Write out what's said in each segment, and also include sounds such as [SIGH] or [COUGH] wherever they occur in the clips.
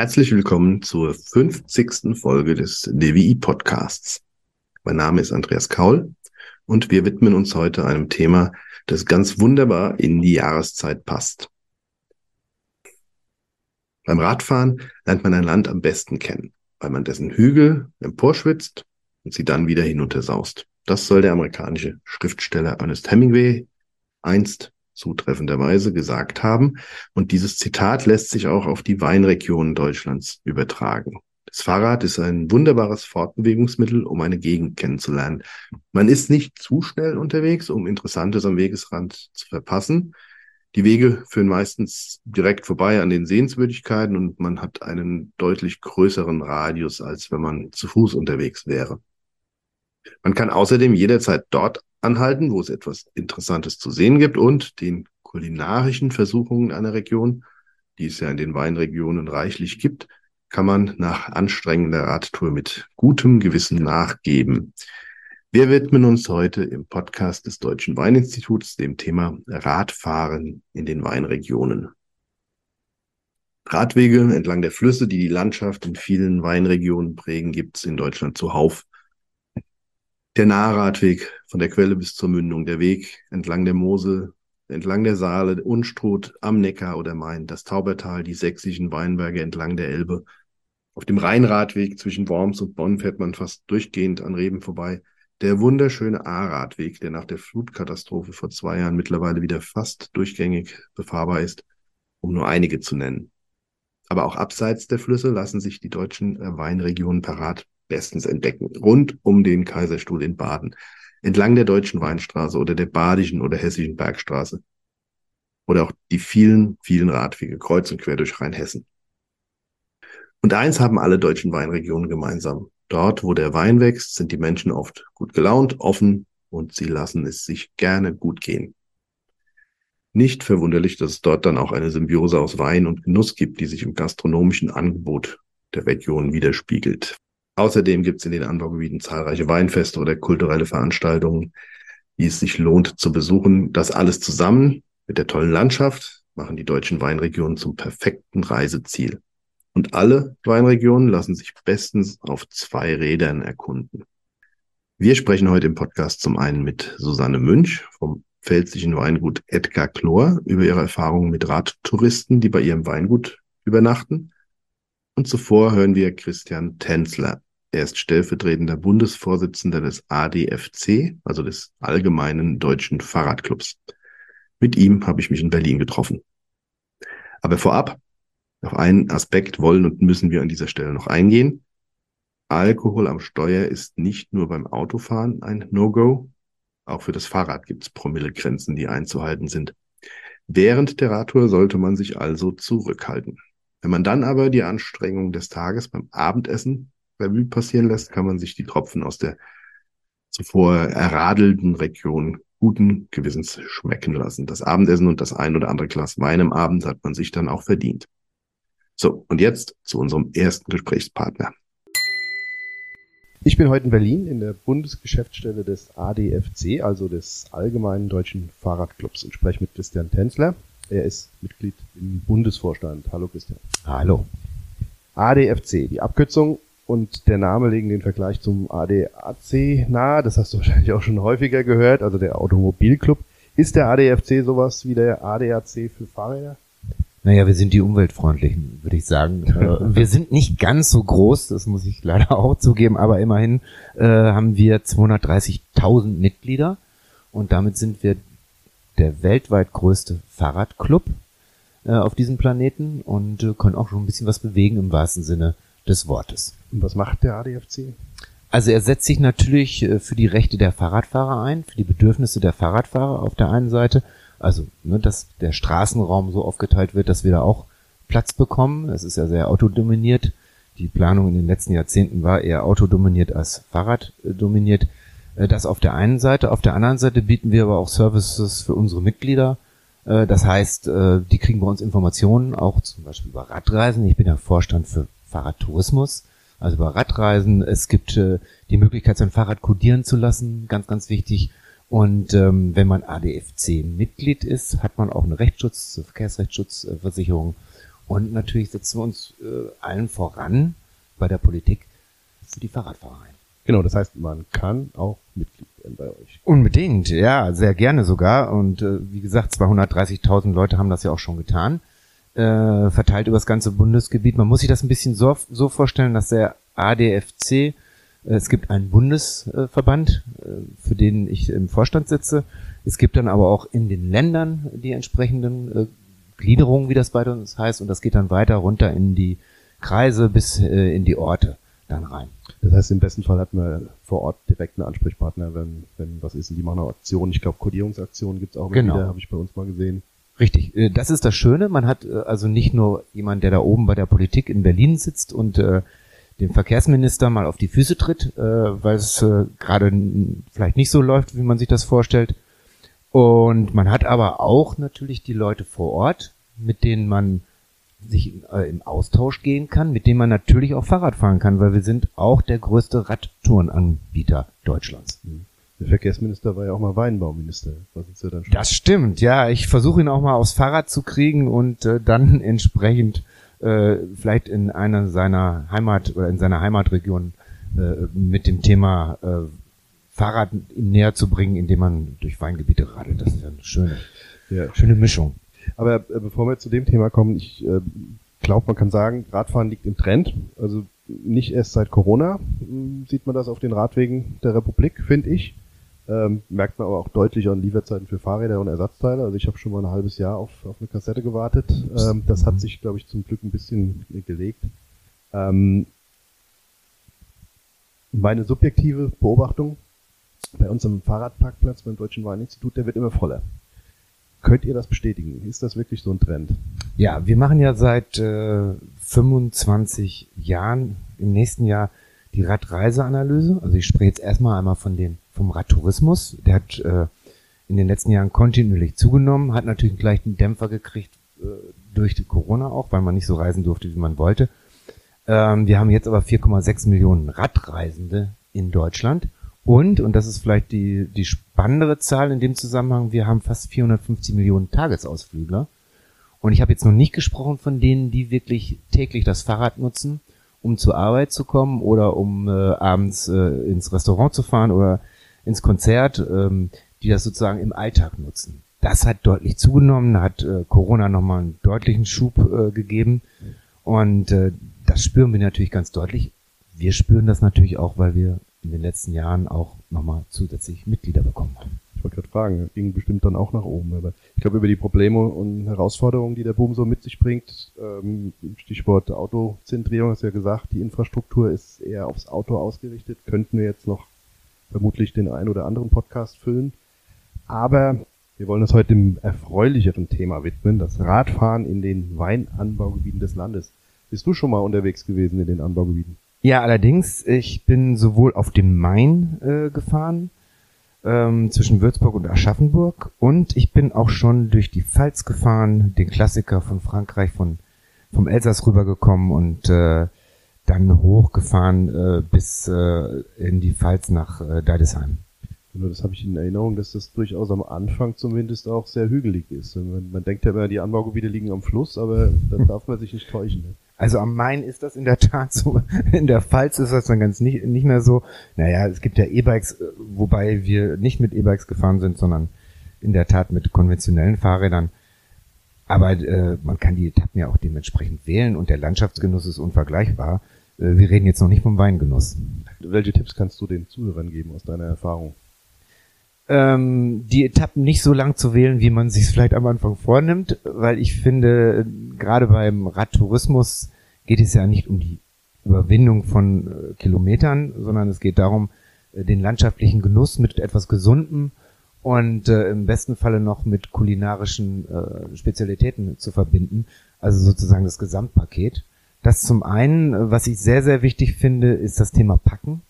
Herzlich willkommen zur 50. Folge des DWI Podcasts. Mein Name ist Andreas Kaul und wir widmen uns heute einem Thema, das ganz wunderbar in die Jahreszeit passt. Beim Radfahren lernt man ein Land am besten kennen, weil man dessen Hügel emporschwitzt und sie dann wieder hinuntersaust. Das soll der amerikanische Schriftsteller Ernest Hemingway einst zutreffenderweise gesagt haben. Und dieses Zitat lässt sich auch auf die Weinregionen Deutschlands übertragen. Das Fahrrad ist ein wunderbares Fortbewegungsmittel, um eine Gegend kennenzulernen. Man ist nicht zu schnell unterwegs, um Interessantes am Wegesrand zu verpassen. Die Wege führen meistens direkt vorbei an den Sehenswürdigkeiten und man hat einen deutlich größeren Radius, als wenn man zu Fuß unterwegs wäre. Man kann außerdem jederzeit dort anhalten, wo es etwas Interessantes zu sehen gibt und den kulinarischen Versuchungen einer Region, die es ja in den Weinregionen reichlich gibt, kann man nach anstrengender Radtour mit gutem Gewissen nachgeben. Wir widmen uns heute im Podcast des Deutschen Weininstituts dem Thema Radfahren in den Weinregionen. Radwege entlang der Flüsse, die die Landschaft in vielen Weinregionen prägen, gibt es in Deutschland zuhauf. Der Nahradweg von der Quelle bis zur Mündung, der Weg entlang der Mosel, entlang der Saale, Unstrut, am Neckar oder Main, das Taubertal, die sächsischen Weinberge entlang der Elbe. Auf dem Rheinradweg zwischen Worms und Bonn fährt man fast durchgehend an Reben vorbei. Der wunderschöne A-Radweg, der nach der Flutkatastrophe vor zwei Jahren mittlerweile wieder fast durchgängig befahrbar ist, um nur einige zu nennen. Aber auch abseits der Flüsse lassen sich die deutschen Weinregionen parat bestens entdecken. Rund um den Kaiserstuhl in Baden, entlang der deutschen Weinstraße oder der badischen oder hessischen Bergstraße. Oder auch die vielen, vielen Radwege kreuz und quer durch Rheinhessen. Und eins haben alle deutschen Weinregionen gemeinsam. Dort, wo der Wein wächst, sind die Menschen oft gut gelaunt, offen und sie lassen es sich gerne gut gehen. Nicht verwunderlich, dass es dort dann auch eine Symbiose aus Wein und Genuss gibt, die sich im gastronomischen Angebot der Region widerspiegelt. Außerdem gibt es in den Anbaugebieten zahlreiche Weinfeste oder kulturelle Veranstaltungen, die es sich lohnt zu besuchen. Das alles zusammen mit der tollen Landschaft machen die deutschen Weinregionen zum perfekten Reiseziel. Und alle Weinregionen lassen sich bestens auf zwei Rädern erkunden. Wir sprechen heute im Podcast zum einen mit Susanne Münch vom pfälzischen Weingut Edgar Chlor über ihre Erfahrungen mit Radtouristen, die bei ihrem Weingut übernachten. Und zuvor hören wir Christian Tänzler, er ist stellvertretender Bundesvorsitzender des ADFC, also des Allgemeinen Deutschen Fahrradclubs. Mit ihm habe ich mich in Berlin getroffen. Aber vorab, auf einen Aspekt wollen und müssen wir an dieser Stelle noch eingehen. Alkohol am Steuer ist nicht nur beim Autofahren ein No-Go. Auch für das Fahrrad gibt es Promillegrenzen, die einzuhalten sind. Während der Radtour sollte man sich also zurückhalten. Wenn man dann aber die Anstrengung des Tages beim Abendessen Revue passieren lässt, kann man sich die Tropfen aus der zuvor erradelten Region guten Gewissens schmecken lassen. Das Abendessen und das ein oder andere Glas Wein am Abend hat man sich dann auch verdient. So, und jetzt zu unserem ersten Gesprächspartner. Ich bin heute in Berlin in der Bundesgeschäftsstelle des ADFC, also des Allgemeinen Deutschen Fahrradclubs und spreche mit Christian Tänzler. Er ist Mitglied im Bundesvorstand. Hallo Christian. Hallo. ADFC, die Abkürzung und der Name legen den Vergleich zum ADAC nahe. Das hast du wahrscheinlich auch schon häufiger gehört, also der Automobilclub. Ist der ADFC sowas wie der ADAC für Fahrräder? Naja, wir sind die Umweltfreundlichen, würde ich sagen. [LAUGHS] Äh, wir sind nicht ganz so groß, das muss ich leider [LAUGHS] auch zugeben, aber immerhin äh, haben wir 230.000 Mitglieder und damit sind wir der weltweit größte Fahrradclub äh, auf diesem Planeten und äh, können auch schon ein bisschen was bewegen im wahrsten Sinne des Wortes. Und was macht der ADFC? Also er setzt sich natürlich äh, für die Rechte der Fahrradfahrer ein, für die Bedürfnisse der Fahrradfahrer auf der einen Seite. Also, ne, dass der Straßenraum so aufgeteilt wird, dass wir da auch Platz bekommen. Es ist ja sehr autodominiert. Die Planung in den letzten Jahrzehnten war eher autodominiert als Fahrraddominiert. Äh, das auf der einen Seite. Auf der anderen Seite bieten wir aber auch Services für unsere Mitglieder. Äh, das heißt, die kriegen bei uns Informationen, auch zum Beispiel über Radreisen. Ich bin ja Vorstand für Fahrradtourismus, also über Radreisen. Es gibt äh, die Möglichkeit, sein Fahrrad kodieren zu lassen, ganz, ganz wichtig. Und ähm, wenn man ADFC-Mitglied ist, hat man auch eine Rechtsschutz, Verkehrsrechtsschutzversicherung Und natürlich setzen wir uns äh, allen voran bei der Politik für die Fahrradfahrer ein. Genau, das heißt, man kann auch Mitglied werden bei euch. Unbedingt, ja, sehr gerne sogar. Und äh, wie gesagt, 230.000 Leute haben das ja auch schon getan, äh, verteilt über das ganze Bundesgebiet. Man muss sich das ein bisschen so, so vorstellen, dass der ADFC, äh, es gibt einen Bundesverband, äh, für den ich im Vorstand sitze. Es gibt dann aber auch in den Ländern die entsprechenden äh, Gliederungen, wie das bei uns heißt, und das geht dann weiter runter in die Kreise bis äh, in die Orte dann rein. Das heißt, im besten Fall hat man vor Ort direkt einen Ansprechpartner, wenn, wenn was ist. Und die machen eine Aktion. Ich glaube, Kodierungsaktionen gibt's auch Genau. wieder, habe ich bei uns mal gesehen. Richtig, äh, das ist das Schöne. Man hat äh, also nicht nur jemand, der da oben bei der Politik in Berlin sitzt und äh, dem Verkehrsminister mal auf die Füße tritt, äh, weil es äh, gerade vielleicht nicht so läuft, wie man sich das vorstellt. Und man hat aber auch natürlich die Leute vor Ort, mit denen man sich äh, im Austausch gehen kann, mit denen man natürlich auch Fahrrad fahren kann, weil wir sind auch der größte Radtourenanbieter Deutschlands. Der Verkehrsminister war ja auch mal Weinbauminister. Was ist ja dann schon? Das stimmt, ja. Ich versuche ihn auch mal aufs Fahrrad zu kriegen und äh, dann [LAUGHS] entsprechend äh, vielleicht in einer seiner Heimat oder in seiner Heimatregion äh, mit dem Thema äh, Fahrrad ihm näher zu bringen, indem man durch Weingebiete radelt. Das ist ja eine schöne, Ja. schöne Mischung. Aber äh, bevor wir zu dem Thema kommen, ich äh, glaube, man kann sagen, Radfahren liegt im Trend. Also nicht erst seit Corona mh, sieht man das auf den Radwegen der Republik, finde ich. Ähm, merkt man aber auch deutlich an Lieferzeiten für Fahrräder und Ersatzteile. Also ich habe schon mal ein halbes Jahr auf, auf eine Kassette gewartet. Ähm, das hat sich, glaube ich, zum Glück ein bisschen gelegt. Ähm, meine subjektive Beobachtung bei uns am Fahrradparkplatz beim Deutschen Weininstitut, der wird immer voller. Könnt ihr das bestätigen? Ist das wirklich so ein Trend? Ja, wir machen ja seit äh, 25 Jahren im nächsten Jahr die Radreiseanalyse. Also ich spreche jetzt erstmal einmal von dem vom Radtourismus. Der hat äh, in den letzten Jahren kontinuierlich zugenommen, hat natürlich gleich einen Dämpfer gekriegt äh, durch die Corona auch, weil man nicht so reisen durfte, wie man wollte. Ähm, wir haben jetzt aber 4,6 Millionen Radreisende in Deutschland. Und, und das ist vielleicht die, die spannendere Zahl in dem Zusammenhang, wir haben fast 450 Millionen Tagesausflügler. Und ich habe jetzt noch nicht gesprochen von denen, die wirklich täglich das Fahrrad nutzen, um zur Arbeit zu kommen oder um äh, abends äh, ins Restaurant zu fahren oder ins Konzert, ähm, die das sozusagen im Alltag nutzen. Das hat deutlich zugenommen, hat äh, Corona nochmal einen deutlichen Schub äh, gegeben. Und äh, das spüren wir natürlich ganz deutlich. Wir spüren das natürlich auch, weil wir in den letzten Jahren auch nochmal zusätzlich Mitglieder bekommen haben. Ich wollte gerade fragen, ging bestimmt dann auch nach oben. Aber ich glaube, über die Probleme und Herausforderungen, die der Boom so mit sich bringt, ähm, Stichwort Autozentrierung, hast du ja gesagt, die Infrastruktur ist eher aufs Auto ausgerichtet, könnten wir jetzt noch vermutlich den einen oder anderen Podcast füllen. Aber wir wollen uns heute dem erfreulicheren Thema widmen, das Radfahren in den Weinanbaugebieten des Landes. Bist du schon mal unterwegs gewesen in den Anbaugebieten? Ja, allerdings, ich bin sowohl auf dem Main äh, gefahren, ähm, zwischen Würzburg und Aschaffenburg, und ich bin auch schon durch die Pfalz gefahren, den Klassiker von Frankreich, von vom Elsass rübergekommen und äh, dann hochgefahren äh, bis äh, in die Pfalz nach äh, Deidesheim. Nur das habe ich in Erinnerung, dass das durchaus am Anfang zumindest auch sehr hügelig ist. Man, man denkt ja immer, die Anbaugebiete liegen am Fluss, aber da [LAUGHS] darf man sich nicht täuschen. Ne? Also am Main ist das in der Tat so. [LAUGHS] In der Pfalz ist das dann ganz nicht, nicht mehr so. Naja, es gibt ja E-Bikes, äh, wobei wir nicht mit E-Bikes gefahren sind, sondern in der Tat mit konventionellen Fahrrädern. Aber äh, man kann die Etappen ja auch dementsprechend wählen und der Landschaftsgenuss ist unvergleichbar. Äh, wir reden jetzt noch nicht vom Weingenuss. Welche Tipps kannst du den Zuhörern geben aus deiner Erfahrung? ähm, die Etappen nicht so lang zu wählen, wie man sich vielleicht am Anfang vornimmt, weil ich finde, äh, gerade beim Radtourismus geht es ja nicht um die Überwindung von äh, Kilometern, sondern es geht darum, äh, den landschaftlichen Genuss mit etwas Gesundem und äh, im besten Falle noch mit kulinarischen äh, Spezialitäten zu verbinden, also sozusagen das Gesamtpaket. Das zum einen, äh, was ich sehr, sehr wichtig finde, ist das Thema Packen.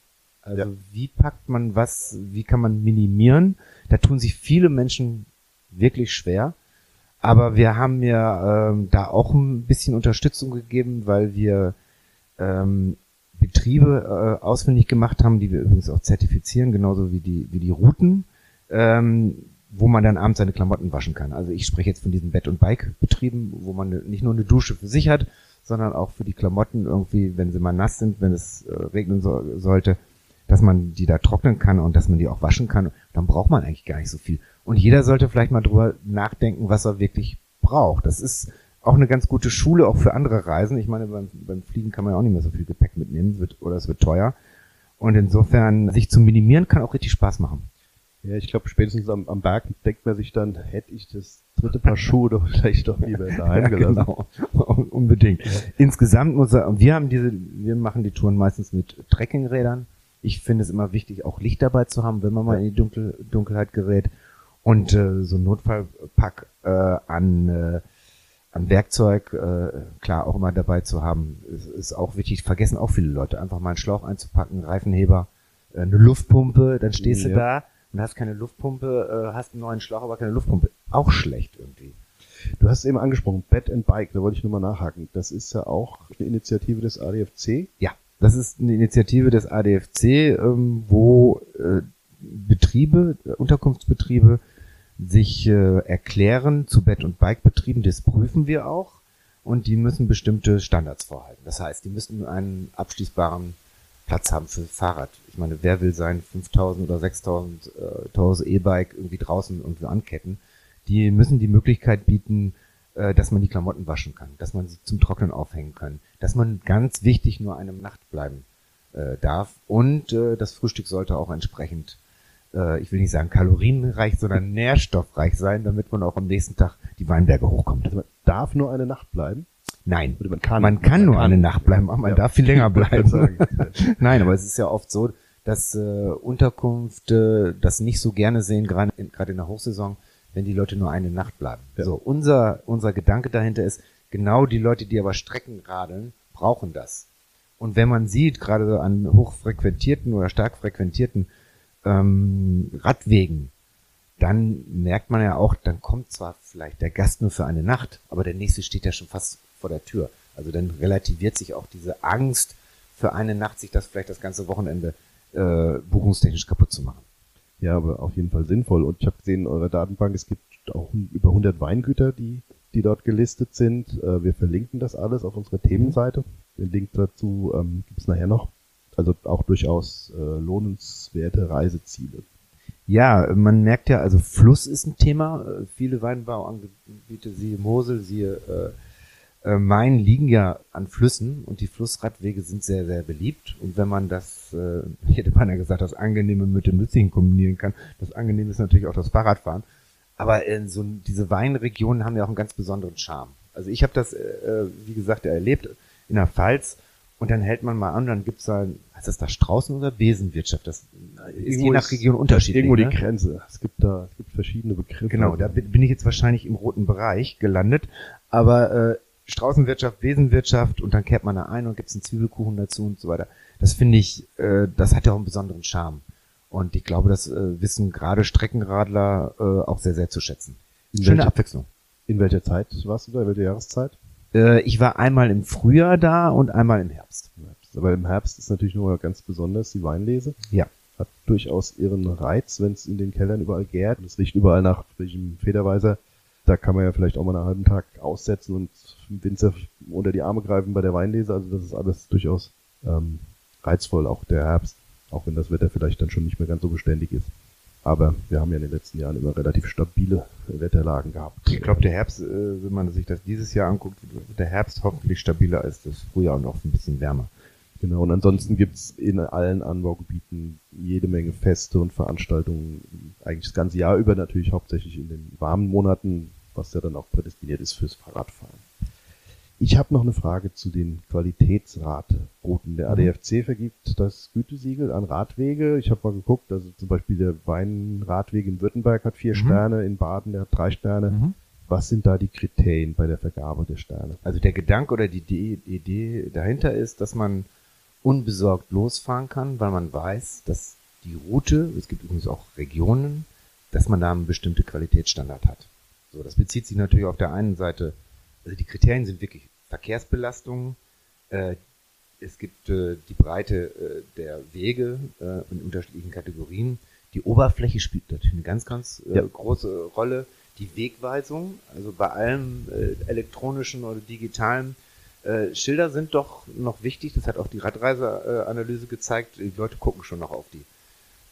Also Ja. wie packt man was, wie kann man minimieren? Da tun sich viele Menschen wirklich schwer. Aber wir haben mir ähm, da auch ein bisschen Unterstützung gegeben, weil wir ähm, Betriebe äh, ausfindig gemacht haben, die wir übrigens auch zertifizieren, genauso wie die, wie die Routen, ähm, wo man dann abends seine Klamotten waschen kann. Also ich spreche jetzt von diesen Bett- und Bike-Betrieben, wo man nicht nur eine Dusche für sich hat, sondern auch für die Klamotten irgendwie, wenn sie mal nass sind, wenn es äh, regnen so, sollte, dass man die da trocknen kann und dass man die auch waschen kann. Dann braucht man eigentlich gar nicht so viel. Und jeder sollte vielleicht mal drüber nachdenken, was er wirklich braucht. Das ist auch eine ganz gute Schule, auch für andere Reisen. Ich meine, beim, beim Fliegen kann man ja auch nicht mehr so viel Gepäck mitnehmen, wird, oder es wird teuer. Und insofern, sich zu minimieren, kann auch richtig Spaß machen. Ja, ich glaube, spätestens am, am Berg denkt man sich dann, hätte ich das dritte Paar Schuhe doch vielleicht doch lieber daheim [LAUGHS] ja, gelassen. genau. [LAUGHS] Unbedingt. Ja. Insgesamt muss er, wir haben diese, wir machen die Touren meistens mit Trekkingrädern. Ich finde es immer wichtig, auch Licht dabei zu haben, wenn man mal in die Dunkel, Dunkelheit gerät. Und äh, so ein Notfallpack äh, an, äh, an Werkzeug, äh, klar, auch immer dabei zu haben, ist, ist auch wichtig. Vergessen auch viele Leute, einfach mal einen Schlauch einzupacken, Reifenheber, äh, eine Luftpumpe, dann stehst ja. du da und hast keine Luftpumpe, äh, hast einen neuen Schlauch, aber keine Luftpumpe. Auch schlecht irgendwie. Du hast es eben angesprochen, Bed and Bike, da wollte ich nur mal nachhaken. Das ist ja auch eine Initiative des ADFC. Ja, das ist eine Initiative des ADFC, ähm, wo äh, Betriebe, Unterkunftsbetriebe sich äh, erklären zu Bett- und Bikebetrieben, das prüfen wir auch. Und die müssen bestimmte Standards vorhalten. Das heißt, die müssen einen abschließbaren Platz haben für Fahrrad. Ich meine, wer will sein 5000 oder 6000 äh, teures E-Bike irgendwie draußen irgendwie anketten? Die müssen die Möglichkeit bieten, äh, dass man die Klamotten waschen kann, dass man sie zum Trocknen aufhängen kann, dass man ganz wichtig nur eine Nacht bleiben äh, darf und äh, das Frühstück sollte auch entsprechend äh, ich will nicht sagen kalorienreich, sondern nährstoffreich sein, damit man auch am nächsten Tag die Weinberge hochkommt. Also man darf nur eine Nacht bleiben? Nein, Oder man kann, man kann man nur kann. eine Nacht bleiben, aber man ja. darf viel länger [LAUGHS] bleiben. [LAUGHS] Nein, aber es ist ja oft so, dass äh, Unterkünfte das nicht so gerne sehen, gerade in, in der Hochsaison, wenn die Leute nur eine Nacht bleiben. Ja. So, unser, unser Gedanke dahinter ist, genau die Leute, die aber Strecken radeln, brauchen das. Und wenn man sieht, gerade so an hochfrequentierten oder stark frequentierten ähm, Radwegen, dann merkt man ja auch, dann kommt zwar vielleicht der Gast nur für eine Nacht, aber der nächste steht ja schon fast vor der Tür. Also dann relativiert sich auch diese Angst für eine Nacht, sich das vielleicht das ganze Wochenende äh, buchungstechnisch kaputt zu machen. Ja, aber auf jeden Fall sinnvoll. Und ich habe gesehen in eurer Datenbank, es gibt auch über 100 Weingüter, die, die dort gelistet sind. Äh, wir verlinken das alles auf unserer Themenseite. Den Link dazu ähm, gibt es nachher noch. Also auch durchaus äh, lohnenswerte Reiseziele. Ja, man merkt ja, also Fluss ist ein Thema. Äh, viele Weinbauangebiete, siehe Mosel, siehe äh, äh, Main, liegen ja an Flüssen und die Flussradwege sind sehr, sehr beliebt. Und wenn man das, äh, ich [LAUGHS] hätte beinahe gesagt, das Angenehme mit dem Nützlichen kombinieren kann, das Angenehme ist natürlich auch das Fahrradfahren. Aber äh, so diese Weinregionen haben ja auch einen ganz besonderen Charme. Also ich habe das, äh, wie gesagt, erlebt in der Pfalz und dann hält man mal an, dann gibt's da, heißt das da Straußen- oder Besenwirtschaft? Das ist je nach Region unterschiedlich. Irgendwo ne? die Grenze. Es gibt da es gibt verschiedene Begriffe. Genau, da bin ich jetzt wahrscheinlich im roten Bereich gelandet. Aber äh, Straußenwirtschaft, Besenwirtschaft und dann kehrt man da ein und gibt's einen Zwiebelkuchen dazu und so weiter. Das finde ich, äh, das hat ja auch einen besonderen Charme. Und ich glaube, das äh, wissen gerade Streckenradler äh, auch sehr, sehr zu schätzen. In Schöne welche, Abwechslung. In welcher Zeit warst du da? In welcher Jahreszeit? Äh, ich war einmal im Frühjahr da und einmal im Herbst. Aber im Herbst ist natürlich nur ganz besonders die Weinlese. Ja. Hat durchaus ihren Reiz, wenn es in den Kellern überall gärt und es riecht überall nach welchem Federweiser. Da kann man ja vielleicht auch mal einen halben Tag aussetzen und Winzer unter die Arme greifen bei der Weinlese. Also das ist alles durchaus ähm, reizvoll, auch der Herbst. Auch wenn das Wetter vielleicht dann schon nicht mehr ganz so beständig ist. Aber wir haben ja in den letzten Jahren immer relativ stabile Wetterlagen gehabt. Ich glaube, der Herbst, äh, wenn man sich das dieses Jahr anguckt, wird der Herbst hoffentlich stabiler als das Frühjahr und auch ein bisschen wärmer. Genau, und ansonsten gibt's in allen Anbaugebieten jede Menge Feste und Veranstaltungen, eigentlich das ganze Jahr über natürlich hauptsächlich in den warmen Monaten, was ja dann auch prädestiniert ist fürs Fahrradfahren. Ich habe noch eine Frage zu den Qualitätsradrouten. Der mhm. ADFC vergibt das Gütesiegel an Radwege. Ich habe mal geguckt, also zum Beispiel der Weinradweg in Württemberg hat vier mhm. Sterne, in Baden der hat drei Sterne. Mhm. Was sind da die Kriterien bei der Vergabe der Sterne? Also der Gedanke oder die Idee dahinter ist, dass man unbesorgt losfahren kann, weil man weiß, dass die Route, es gibt übrigens auch Regionen, dass man da einen bestimmten Qualitätsstandard hat. So, das bezieht sich natürlich auf der einen Seite, also die Kriterien sind wirklich Verkehrsbelastung, äh, es gibt äh, die Breite äh, der Wege äh, in unterschiedlichen Kategorien, Die Oberfläche spielt natürlich eine ganz, ganz äh, ja. große Rolle. Die Wegweisung, also bei allem äh, elektronischen oder digitalen äh, Schilder sind doch noch wichtig. Das hat auch die Radreiseanalyse gezeigt. Die Leute gucken schon noch auf die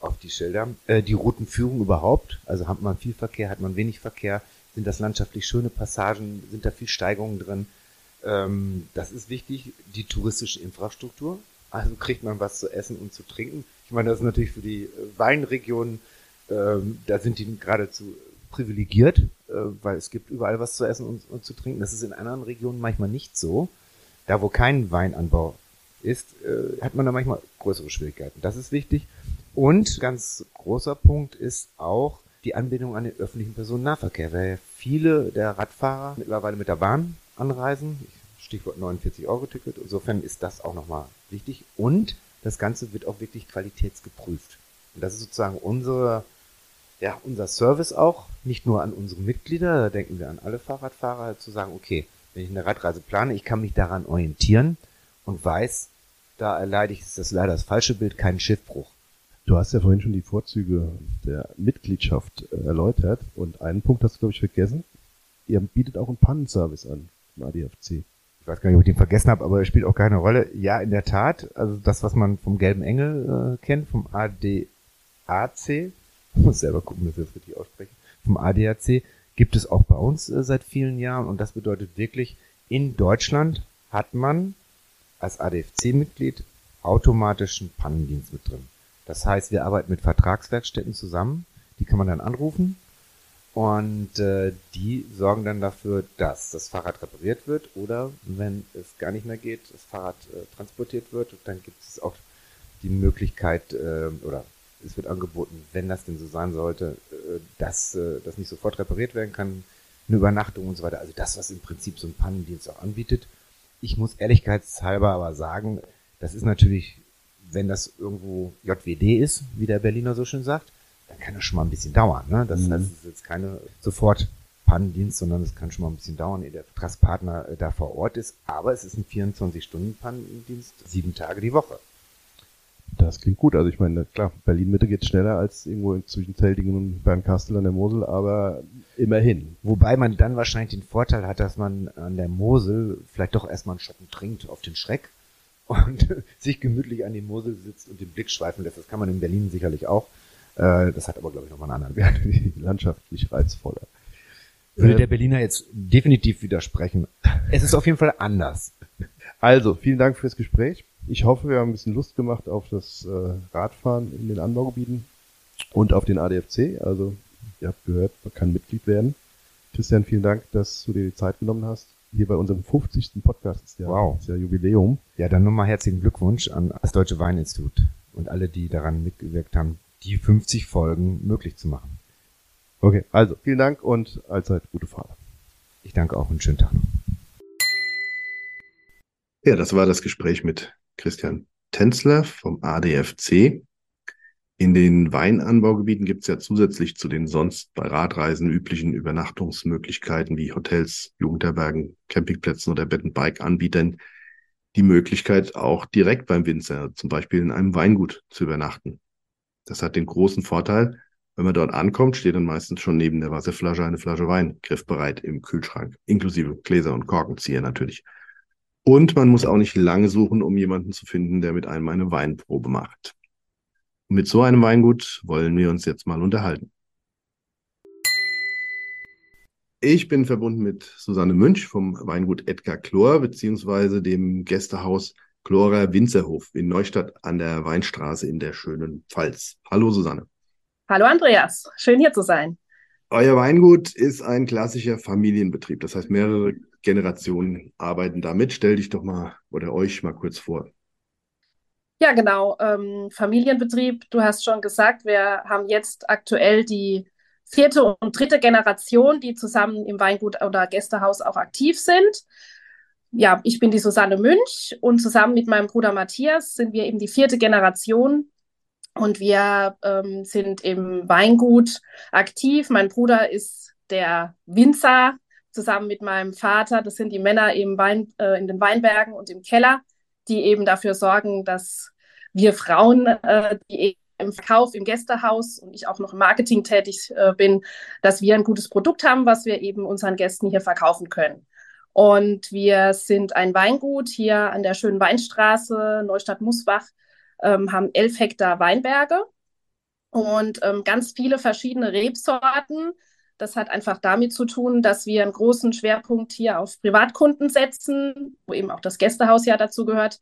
auf die Schilder. Äh, die Routenführung überhaupt, also hat man viel Verkehr, hat man wenig Verkehr, sind das landschaftlich schöne Passagen, sind da viel Steigungen drin. Ähm, das ist wichtig. Die touristische Infrastruktur, also kriegt man was zu essen und zu trinken. Ich meine, das ist natürlich für die äh, Weinregionen, ähm, da sind die geradezu privilegiert, äh, weil es gibt überall was zu essen und, und, zu trinken. Das ist in anderen Regionen manchmal nicht so. Da, wo kein Weinanbau ist, äh, hat man da manchmal größere Schwierigkeiten. Das ist wichtig. Und ganz großer Punkt ist auch die Anbindung an den öffentlichen Personennahverkehr, weil viele der Radfahrer mittlerweile mit der Bahn anreisen. Stichwort 49-Euro-Ticket. Insofern ist das auch nochmal wichtig. Und das Ganze wird auch wirklich qualitätsgeprüft. Und das ist sozusagen unsere, ja, unser Service auch, nicht nur an unsere Mitglieder, da denken wir an alle Fahrradfahrer, zu sagen, okay, wenn ich eine Radreise plane, ich kann mich daran orientieren und weiß, da erleide ich, ist das leider das falsche Bild, keinen Schiffbruch. Du hast ja vorhin schon die Vorzüge der Mitgliedschaft äh, erläutert und einen Punkt hast du, glaube ich, vergessen. Ihr bietet auch einen Pannenservice an, im ADFC. Ich weiß gar nicht, ob ich den vergessen habe, aber er spielt auch keine Rolle. Ja, in der Tat. Also das, was man vom Gelben Engel äh, kennt, vom ADAC, ich [LAUGHS] muss selber gucken, dass ich das richtig ausspreche, vom ADAC gibt es auch bei uns äh, seit vielen Jahren und das bedeutet wirklich, in Deutschland hat man als ADFC-Mitglied automatischen Pannendienst mit drin. Das heißt, wir arbeiten mit Vertragswerkstätten zusammen, die kann man dann anrufen und äh, die sorgen dann dafür, dass das Fahrrad repariert wird oder wenn es gar nicht mehr geht, das Fahrrad äh, transportiert wird. Und dann gibt es auch die Möglichkeit äh, oder es wird angeboten, wenn das denn so sein sollte, äh, dass äh, das nicht sofort repariert werden kann, eine Übernachtung und so weiter. Also das, was im Prinzip so ein Pannendienst auch anbietet. Ich muss ehrlichkeitshalber aber sagen, das ist natürlich wenn das irgendwo JWD ist, wie der Berliner so schön sagt, dann kann das schon mal ein bisschen dauern. Ne? Das mhm. es ist jetzt keine sofort Pannendienst, sondern es kann schon mal ein bisschen dauern, ehe der Vertragspartner äh, da vor Ort ist. Aber es ist ein 24-Stunden-Pannendienst, sieben Tage die Woche. Das klingt gut. Also ich meine, klar, Berlin-Mitte geht schneller als irgendwo zwischen Zeldingen und Bernkastel an der Mosel, aber immerhin. Wobei man dann wahrscheinlich den Vorteil hat, dass man an der Mosel vielleicht doch erstmal einen Schoppen trinkt auf den Schreck und [LAUGHS] sich gemütlich an die Mosel sitzt und den Blick schweifen lässt. Das kann man in Berlin sicherlich auch. Äh, das hat aber, glaube ich, nochmal einen anderen Wert. [LAUGHS] Landschaftlich reizvoller. Würde der Berliner jetzt definitiv widersprechen. [LAUGHS] Es ist auf jeden Fall anders. Also, vielen Dank fürs Gespräch. Ich hoffe, wir haben ein bisschen Lust gemacht auf das äh, Radfahren in den Anbaugebieten und auf den ADFC. Also, ihr habt gehört, man kann Mitglied werden. Christian, vielen Dank, dass du dir die Zeit genommen hast hier bei unserem 50. Podcast ist ja, wow. ist ja Jubiläum. Ja, dann nochmal herzlichen Glückwunsch an das Deutsche Weininstitut und alle, die daran mitgewirkt haben, die 50 Folgen möglich zu machen. Okay, also vielen Dank und allzeit gute Fahrt. Ich danke auch und schönen Tag noch. Ja, das war das Gespräch mit Christian Tänzler vom ADFC. In den Weinanbaugebieten gibt es ja zusätzlich zu den sonst bei Radreisen üblichen Übernachtungsmöglichkeiten wie Hotels, Jugendherbergen, Campingplätzen oder Bed-and-Bike-Anbietern die Möglichkeit, auch direkt beim Winzer, zum Beispiel in einem Weingut, zu übernachten. Das hat den großen Vorteil, wenn man dort ankommt, steht dann meistens schon neben der Wasserflasche eine Flasche Wein griffbereit im Kühlschrank, inklusive Gläser und Korkenzieher natürlich. Und man muss auch nicht lange suchen, um jemanden zu finden, der mit einem eine Weinprobe macht. Und mit so einem Weingut wollen wir uns jetzt mal unterhalten. Ich bin verbunden mit Susanne Münch vom Weingut Edgar Chlor beziehungsweise dem Gästehaus Chlorer Winzerhof in Neustadt an der Weinstraße in der schönen Pfalz. Hallo Susanne. Hallo Andreas, schön hier zu sein. Euer Weingut ist ein klassischer Familienbetrieb, das heißt mehrere Generationen arbeiten damit. Stell dich doch mal oder euch mal kurz vor. Ja, genau. Ähm, Familienbetrieb, du hast schon gesagt, wir haben jetzt aktuell die vierte und dritte Generation, die zusammen im Weingut oder Gästehaus auch aktiv sind. Ja, ich bin die Susanne Münch und zusammen mit meinem Bruder Matthias sind wir eben die vierte Generation und wir ähm, sind im Weingut aktiv. Mein Bruder ist der Winzer zusammen mit meinem Vater. Das sind die Männer im Wein, äh, in den Weinbergen und im Keller die eben dafür sorgen, dass wir Frauen, äh, die im Verkauf im Gästehaus und ich auch noch im Marketing tätig äh, bin, dass wir ein gutes Produkt haben, was wir eben unseren Gästen hier verkaufen können. Und wir sind ein Weingut hier an der schönen Weinstraße, Neustadt-Musbach, ähm, haben elf Hektar Weinberge und ähm, ganz viele verschiedene Rebsorten. Das hat einfach damit zu tun, dass wir einen großen Schwerpunkt hier auf Privatkunden setzen, wo eben auch das Gästehaus ja dazu gehört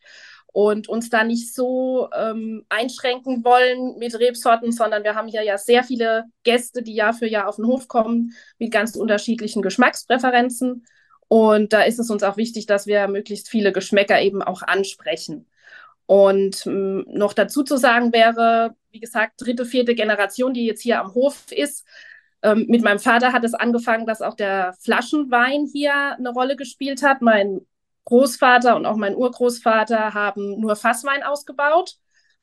und uns da nicht so ähm, einschränken wollen mit Rebsorten, sondern wir haben hier ja sehr viele Gäste, die Jahr für Jahr auf den Hof kommen mit ganz unterschiedlichen Geschmackspräferenzen. Und da ist es uns auch wichtig, dass wir möglichst viele Geschmäcker eben auch ansprechen. Und ähm, noch dazu zu sagen wäre, wie gesagt, dritte, vierte Generation, die jetzt hier am Hof ist. Ähm, mit meinem Vater hat es angefangen, dass auch der Flaschenwein hier eine Rolle gespielt hat. Mein Großvater und auch mein Urgroßvater haben nur Fasswein ausgebaut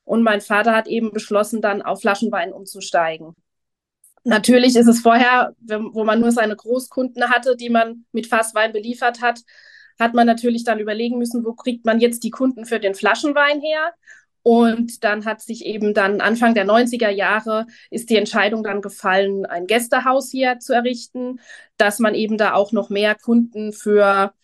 und mein Vater hat eben beschlossen, dann auf Flaschenwein umzusteigen. Natürlich ist es vorher, wo man nur seine Großkunden hatte, die man mit Fasswein beliefert hat, hat man natürlich dann überlegen müssen, wo kriegt man jetzt die Kunden für den Flaschenwein her? Und dann hat sich eben dann Anfang der 90er Jahre ist die Entscheidung dann gefallen, ein Gästehaus hier zu errichten, dass man eben da auch noch mehr Kunden für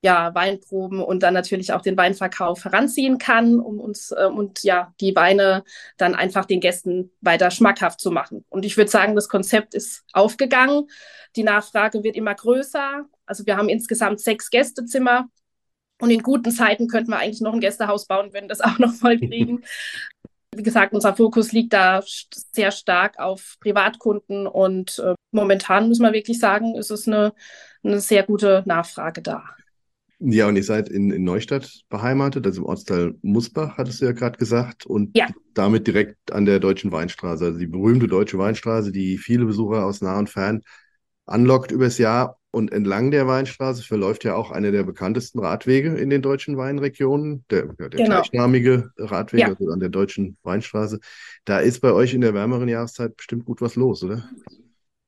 ja, Weinproben und dann natürlich auch den Weinverkauf heranziehen kann, um uns äh, und ja, die Weine dann einfach den Gästen weiter schmackhaft zu machen. Und ich würde sagen, das Konzept ist aufgegangen. Die Nachfrage wird immer größer. Also wir haben insgesamt sechs Gästezimmer. Und in guten Zeiten könnten wir eigentlich noch ein Gästehaus bauen, wenn das auch noch voll kriegen. [LAUGHS] Wie gesagt, unser Fokus liegt da sehr stark auf Privatkunden und äh, momentan muss man wirklich sagen, ist es eine, eine sehr gute Nachfrage da. Ja, und ihr seid in, in Neustadt beheimatet, also im Ortsteil Musbach, hattest du ja gerade gesagt, und ja. damit direkt an der Deutschen Weinstraße, also die berühmte Deutsche Weinstraße, die viele Besucher aus nah und fern anlockt übers Jahr. Und entlang der Weinstraße verläuft ja auch einer der bekanntesten Radwege in den deutschen Weinregionen, der, der genau. gleichnamige Radweg, ja. also an der Deutschen Weinstraße. Da ist bei euch in der wärmeren Jahreszeit bestimmt gut was los, oder?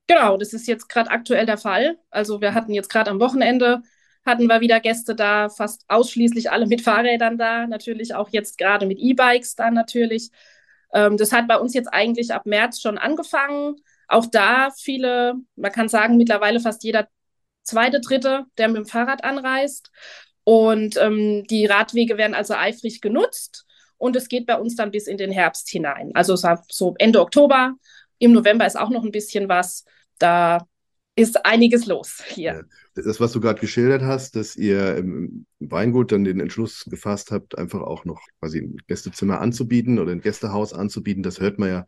Genau, das ist jetzt gerade aktuell der Fall. Also wir hatten jetzt gerade am Wochenende hatten wir wieder Gäste da, fast ausschließlich alle mit Fahrrädern da, natürlich auch jetzt gerade mit E-Bikes da natürlich. Ähm, das hat bei uns jetzt eigentlich ab März schon angefangen. Auch da viele, man kann sagen, mittlerweile fast jeder zweite, dritte, der mit dem Fahrrad anreist. Und ähm, die Radwege werden also eifrig genutzt. Und es geht bei uns dann bis in den Herbst hinein. Also so Ende Oktober. Im November ist auch noch ein bisschen was. Da ist einiges los hier. Das, was du gerade geschildert hast, dass ihr im Weingut dann den Entschluss gefasst habt, einfach auch noch quasi ein Gästezimmer anzubieten oder ein Gästehaus anzubieten, das hört man ja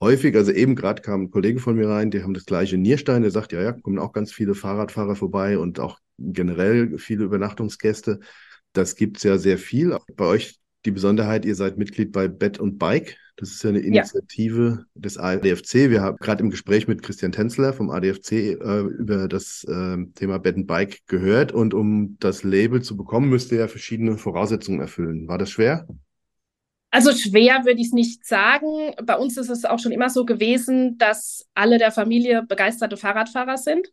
häufig. Also eben gerade kam ein Kollege von mir rein, die haben das gleiche in Nierstein, der sagt, ja, ja, kommen auch ganz viele Fahrradfahrer vorbei und auch generell viele Übernachtungsgäste. Das gibt's ja sehr viel. Bei euch die Besonderheit, ihr seid Mitglied bei Bed und Bike. Das ist ja eine Initiative ja. des ADFC. Wir haben gerade im Gespräch mit Christian Tänzler vom ADFC äh, über das äh, Thema Bed and Bike gehört. Und um das Label zu bekommen, müsste er verschiedene Voraussetzungen erfüllen. War das schwer? Also schwer würde ich es nicht sagen. Bei uns ist es auch schon immer so gewesen, dass alle der Familie begeisterte Fahrradfahrer sind.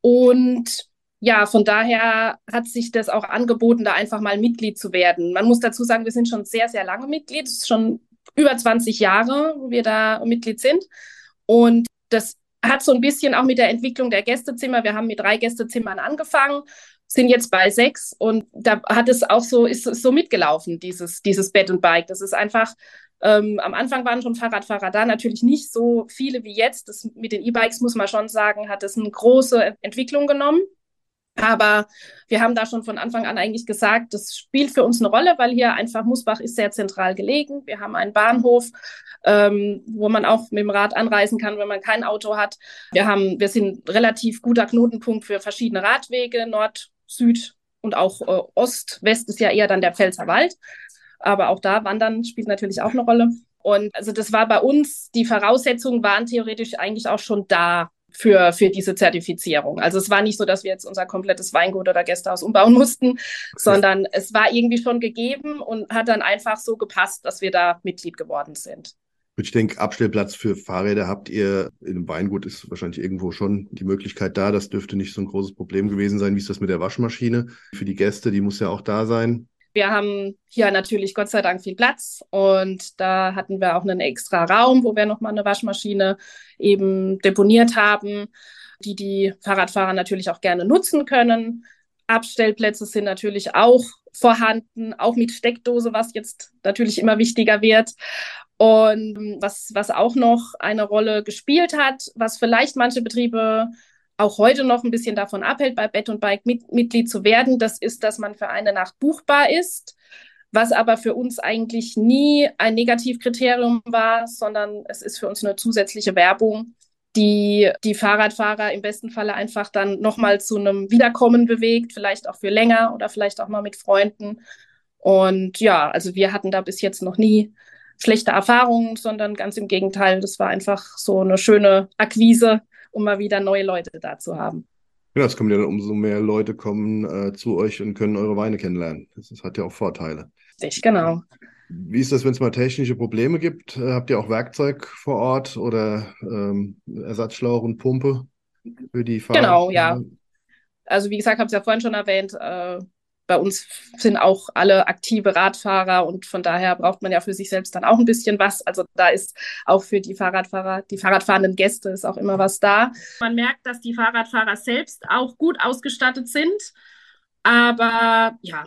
Und ja, von daher hat sich das auch angeboten, da einfach mal Mitglied zu werden. Man muss dazu sagen, wir sind schon sehr, sehr lange Mitglied. Es ist schon über 20 Jahre, wo wir da Mitglied sind. Und das hat so ein bisschen auch mit der Entwicklung der Gästezimmer. Wir haben mit drei Gästezimmern angefangen, sind jetzt bei sechs und da hat es auch so, ist es so mitgelaufen, dieses, dieses Bed und Bike. Das ist einfach, ähm, am Anfang waren schon Fahrradfahrer da, natürlich nicht so viele wie jetzt. Das, mit den E-Bikes muss man schon sagen, hat es eine große Entwicklung genommen. Aber wir haben da schon von Anfang an eigentlich gesagt, das spielt für uns eine Rolle, weil hier einfach Musbach ist sehr zentral gelegen. Wir haben einen Bahnhof, ähm, wo man auch mit dem Rad anreisen kann, wenn man kein Auto hat. Wir haben, wir sind relativ guter Knotenpunkt für verschiedene Radwege, Nord, Süd und auch äh, Ost. West ist ja eher dann der Pfälzer Wald. Aber auch da Wandern spielt natürlich auch eine Rolle. Und also das war bei uns, die Voraussetzungen waren theoretisch eigentlich auch schon da für, für diese Zertifizierung. Also es war nicht so, dass wir jetzt unser komplettes Weingut oder Gästehaus umbauen mussten, sondern es war irgendwie schon gegeben und hat dann einfach so gepasst, dass wir da Mitglied geworden sind. Ich denke, Abstellplatz für Fahrräder habt ihr in einem Weingut ist wahrscheinlich irgendwo schon die Möglichkeit da. Das dürfte nicht so ein großes Problem gewesen sein. Wie ist das mit der Waschmaschine? Für die Gäste, die muss ja auch da sein. Wir haben hier natürlich Gott sei Dank viel Platz und da hatten wir auch einen extra Raum, wo wir nochmal eine Waschmaschine eben deponiert haben, die die Fahrradfahrer natürlich auch gerne nutzen können. Abstellplätze sind natürlich auch vorhanden, auch mit Steckdose, was jetzt natürlich immer wichtiger wird. Und was, was auch noch eine Rolle gespielt hat, was vielleicht manche Betriebe auch heute noch ein bisschen davon abhält, bei Bett und Bike mit, Mitglied zu werden, das ist, dass man für eine Nacht buchbar ist, was aber für uns eigentlich nie ein Negativkriterium war, sondern es ist für uns eine zusätzliche Werbung, die die Fahrradfahrer im besten Falle einfach dann nochmal zu einem Wiederkommen bewegt, vielleicht auch für länger oder vielleicht auch mal mit Freunden. Und ja, also wir hatten da bis jetzt noch nie schlechte Erfahrungen, sondern ganz im Gegenteil, das war einfach so eine schöne Akquise, um mal wieder neue Leute da zu haben. Ja, es kommen ja umso mehr Leute kommen äh, zu euch und können eure Weine kennenlernen. Das, das hat ja auch Vorteile. Richtig, genau. Wie ist das, wenn es mal technische Probleme gibt? Äh, habt ihr auch Werkzeug vor Ort oder ähm, Ersatzschlauch und Pumpe für die Fahrer? Genau, ja. Also wie gesagt, habe ich ja vorhin schon erwähnt, äh, bei uns sind auch alle aktive Radfahrer und von daher braucht man ja für sich selbst dann auch ein bisschen was. Also da ist auch für die Fahrradfahrer, die Fahrradfahrenden Gäste ist auch immer was da. Man merkt, dass die Fahrradfahrer selbst auch gut ausgestattet sind. Aber ja,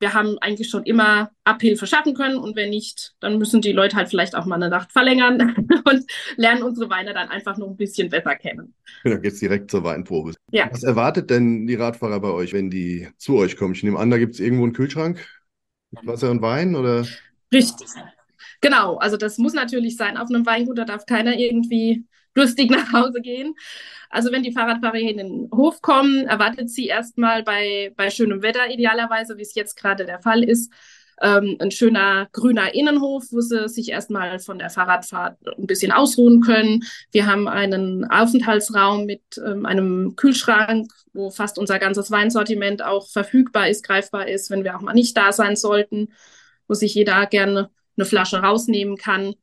wir haben eigentlich schon immer Abhilfe schaffen können und wenn nicht, dann müssen die Leute halt vielleicht auch mal eine Nacht verlängern [LAUGHS] und lernen unsere Weine dann einfach noch ein bisschen besser kennen. Ja, geht's direkt zur Weinprobe. Ja. Was erwartet denn die Radfahrer bei euch, wenn die zu euch kommen? Ich nehme an, da gibt es irgendwo einen Kühlschrank mit Wasser und Wein oder? Richtig. Genau, also das muss natürlich sein auf einem Weingut, da darf keiner irgendwie durstig nach Hause gehen. Also wenn die Fahrradfahrer hier in den Hof kommen, erwartet sie erstmal bei, bei schönem Wetter idealerweise, wie es jetzt gerade der Fall ist, ähm, ein schöner grüner Innenhof, wo sie sich erstmal von der Fahrradfahrt ein bisschen ausruhen können. Wir haben einen Aufenthaltsraum mit ähm, einem Kühlschrank, wo fast unser ganzes Weinsortiment auch verfügbar ist, greifbar ist, wenn wir auch mal nicht da sein sollten, wo sich jeder gerne eine Flasche rausnehmen kann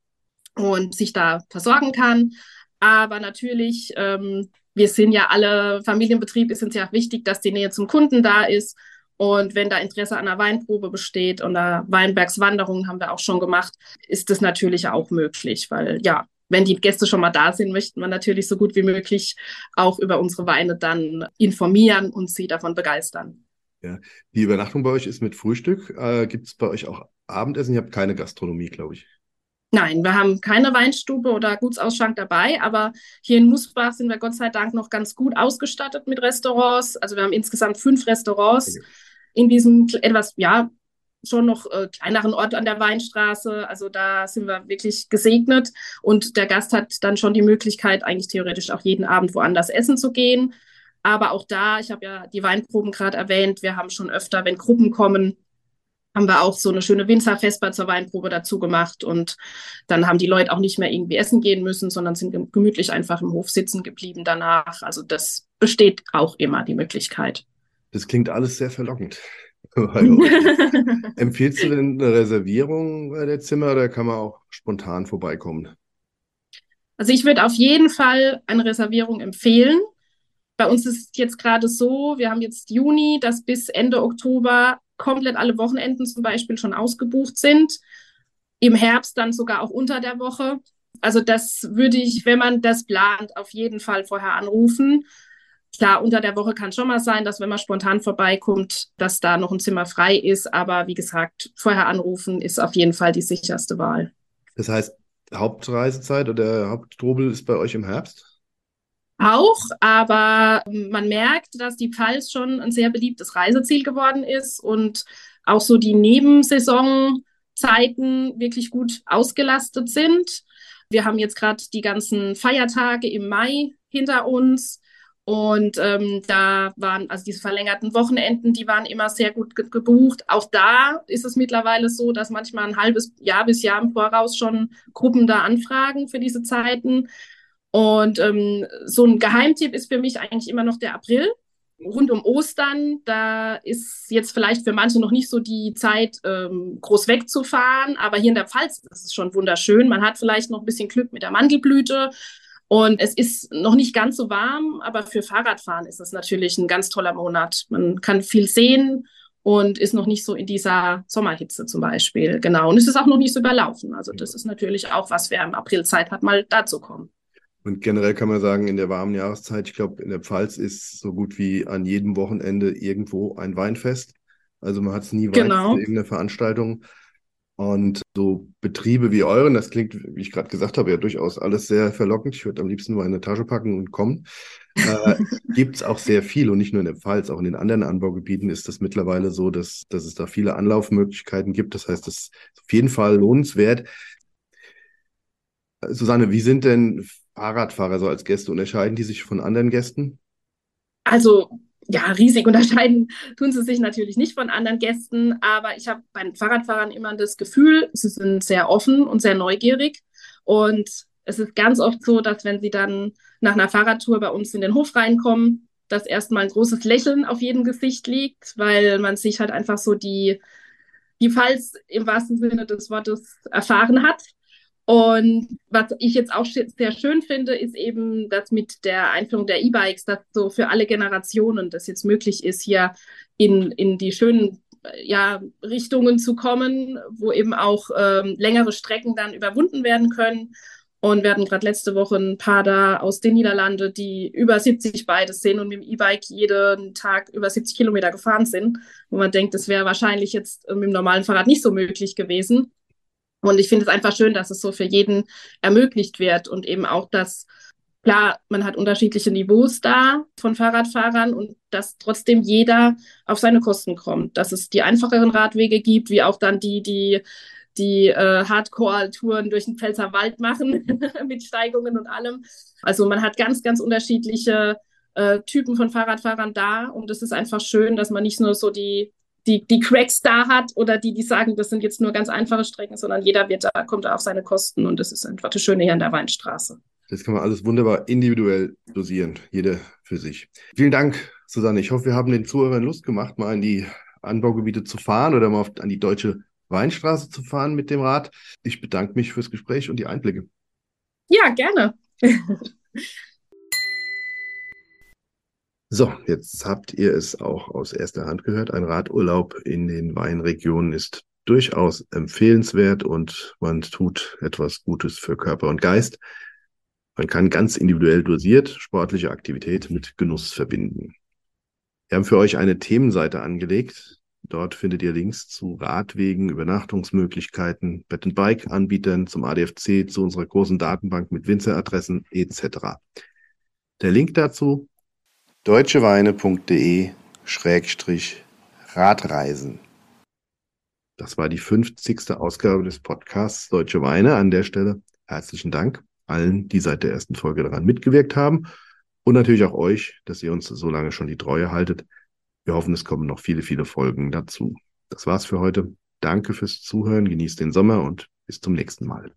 und sich da versorgen kann. Aber natürlich, ähm, wir sind ja alle, Familienbetrieb ist uns ja wichtig, dass die Nähe zum Kunden da ist. Und wenn da Interesse an einer Weinprobe besteht und einer Weinbergswanderung haben wir auch schon gemacht, ist das natürlich auch möglich, weil ja, wenn die Gäste schon mal da sind, möchten wir natürlich so gut wie möglich auch über unsere Weine dann informieren und sie davon begeistern. Ja, die Übernachtung bei euch ist mit Frühstück. Äh, Gibt es bei euch auch Abendessen? Ihr habt keine Gastronomie, glaube ich. Nein, wir haben keine Weinstube oder Gutsausschank dabei, aber hier in Musbach sind wir Gott sei Dank noch ganz gut ausgestattet mit Restaurants. Also wir haben insgesamt fünf Restaurants in diesem etwas, ja, schon noch äh, kleineren Ort an der Weinstraße. Also da sind wir wirklich gesegnet und der Gast hat dann schon die Möglichkeit, eigentlich theoretisch auch jeden Abend woanders essen zu gehen. Aber auch da, ich habe ja die Weinproben gerade erwähnt, wir haben schon öfter, wenn Gruppen kommen, haben wir auch so eine schöne Winzerfestbar zur Weinprobe dazu gemacht. Und dann haben die Leute auch nicht mehr irgendwie essen gehen müssen, sondern sind gemütlich einfach im Hof sitzen geblieben danach. Also das besteht auch immer die Möglichkeit. Das klingt alles sehr verlockend. [LAUGHS] [LAUGHS] Empfiehlst du denn eine Reservierung bei der Zimmer oder kann man auch spontan vorbeikommen? Also ich würde auf jeden Fall eine Reservierung empfehlen. Bei uns ist es jetzt gerade so, wir haben jetzt Juni, dass bis Ende Oktober komplett alle Wochenenden zum Beispiel schon ausgebucht sind. Im Herbst dann sogar auch unter der Woche. Also das würde ich, wenn man das plant, auf jeden Fall vorher anrufen. Klar, unter der Woche kann schon mal sein, dass wenn man spontan vorbeikommt, dass da noch ein Zimmer frei ist. Aber wie gesagt, vorher anrufen ist auf jeden Fall die sicherste Wahl. Das heißt, Hauptreisezeit oder Haupttrubel ist bei euch im Herbst? Auch, aber man merkt, dass die Pfalz schon ein sehr beliebtes Reiseziel geworden ist und auch so die Nebensaisonzeiten wirklich gut ausgelastet sind. Wir haben jetzt gerade die ganzen Feiertage im Mai hinter uns. Und ähm, da waren also diese verlängerten Wochenenden, die waren immer sehr gut ge gebucht. Auch da ist es mittlerweile so, dass manchmal ein halbes Jahr bis Jahr im Voraus schon Gruppen da anfragen für diese Zeiten. Und ähm, so ein Geheimtipp ist für mich eigentlich immer noch der April. Rund um Ostern, da ist jetzt vielleicht für manche noch nicht so die Zeit, ähm, groß wegzufahren, aber hier in der Pfalz ist es schon wunderschön. Man hat vielleicht noch ein bisschen Glück mit der Mandelblüte und es ist noch nicht ganz so warm, aber für Fahrradfahren ist es natürlich ein ganz toller Monat. Man kann viel sehen und ist noch nicht so in dieser Sommerhitze zum Beispiel. Genau. Und es ist auch noch nicht so überlaufen. Also das ist natürlich auch was, wer im April Zeit hat, mal dazu kommen. Und generell kann man sagen, in der warmen Jahreszeit, ich glaube, in der Pfalz ist so gut wie an jedem Wochenende irgendwo ein Weinfest. Also man hat es nie weit Genau. zu irgendeiner Veranstaltung. Und so Betriebe wie euren, das klingt, wie ich gerade gesagt habe, ja durchaus alles sehr verlockend. Ich würde am liebsten mal in eine Tasche packen und kommen. Äh, [LAUGHS] gibt es auch sehr viel und nicht nur in der Pfalz, auch in den anderen Anbaugebieten ist das mittlerweile so, dass, dass es da viele Anlaufmöglichkeiten gibt. Das heißt, das ist auf jeden Fall lohnenswert. Susanne, wie sind denn Fahrradfahrer so als Gäste? Unterscheiden die sich von anderen Gästen? Also ja, riesig unterscheiden [LAUGHS] tun sie sich natürlich nicht von anderen Gästen, aber ich habe bei den Fahrradfahrern immer das Gefühl, sie sind sehr offen und sehr neugierig. Und es ist ganz oft so, dass wenn sie dann nach einer Fahrradtour bei uns in den Hof reinkommen, dass erstmal ein großes Lächeln auf jedem Gesicht liegt, weil man sich halt einfach so die, die Pfalz im wahrsten Sinne des Wortes erfahren hat. Und was ich jetzt auch sehr schön finde, ist eben, dass mit der Einführung der E-Bikes, dass so für alle Generationen das jetzt möglich ist, hier in, in die schönen ja, Richtungen zu kommen, wo eben auch ähm, längere Strecken dann überwunden werden können. Und wir hatten gerade letzte Woche ein paar da aus den Niederlanden, die über 70 beides sind und mit dem E-Bike jeden Tag über 70 Kilometer gefahren sind, wo man denkt, das wäre wahrscheinlich jetzt mit dem normalen Fahrrad nicht so möglich gewesen. Und ich finde es einfach schön, dass es so für jeden ermöglicht wird und eben auch, dass klar, man hat unterschiedliche Niveaus da von Fahrradfahrern und dass trotzdem jeder auf seine Kosten kommt. Dass es die einfacheren Radwege gibt, wie auch dann die, die die äh, Hardcore-Touren durch den Pfälzer Wald machen [LAUGHS] mit Steigungen und allem. Also man hat ganz, ganz unterschiedliche äh, Typen von Fahrradfahrern da und es ist einfach schön, dass man nicht nur so die die, die Cracks da hat oder die, die sagen, das sind jetzt nur ganz einfache Strecken, sondern jeder wird da, kommt da auf seine Kosten und das ist einfach das Schöne hier an der Weinstraße. Das kann man alles wunderbar individuell dosieren, jeder für sich. Vielen Dank, Susanne. Ich hoffe, wir haben den Zuhörern Lust gemacht, mal in die Anbaugebiete zu fahren oder mal auf, an die deutsche Weinstraße zu fahren mit dem Rad. Ich bedanke mich fürs Gespräch und die Einblicke. Ja, gerne. [LAUGHS] So, jetzt habt ihr es auch aus erster Hand gehört. Ein Radurlaub in den Weinregionen ist durchaus empfehlenswert und man tut etwas Gutes für Körper und Geist. Man kann ganz individuell dosiert sportliche Aktivität mit Genuss verbinden. Wir haben für euch eine Themenseite angelegt. Dort findet ihr Links zu Radwegen, Übernachtungsmöglichkeiten, Bed-and-Bike-Anbietern, zum ADFC, zu unserer großen Datenbank mit Winzeradressen etc. Der Link dazu deutscheweine.de-radreisen. Das war die 50. Ausgabe des Podcasts Deutsche Weine. An der Stelle herzlichen Dank allen, die seit der ersten Folge daran mitgewirkt haben und natürlich auch euch, dass ihr uns so lange schon die Treue haltet. Wir hoffen, es kommen noch viele, viele Folgen dazu. Das war's für heute. Danke fürs Zuhören, genießt den Sommer und bis zum nächsten Mal.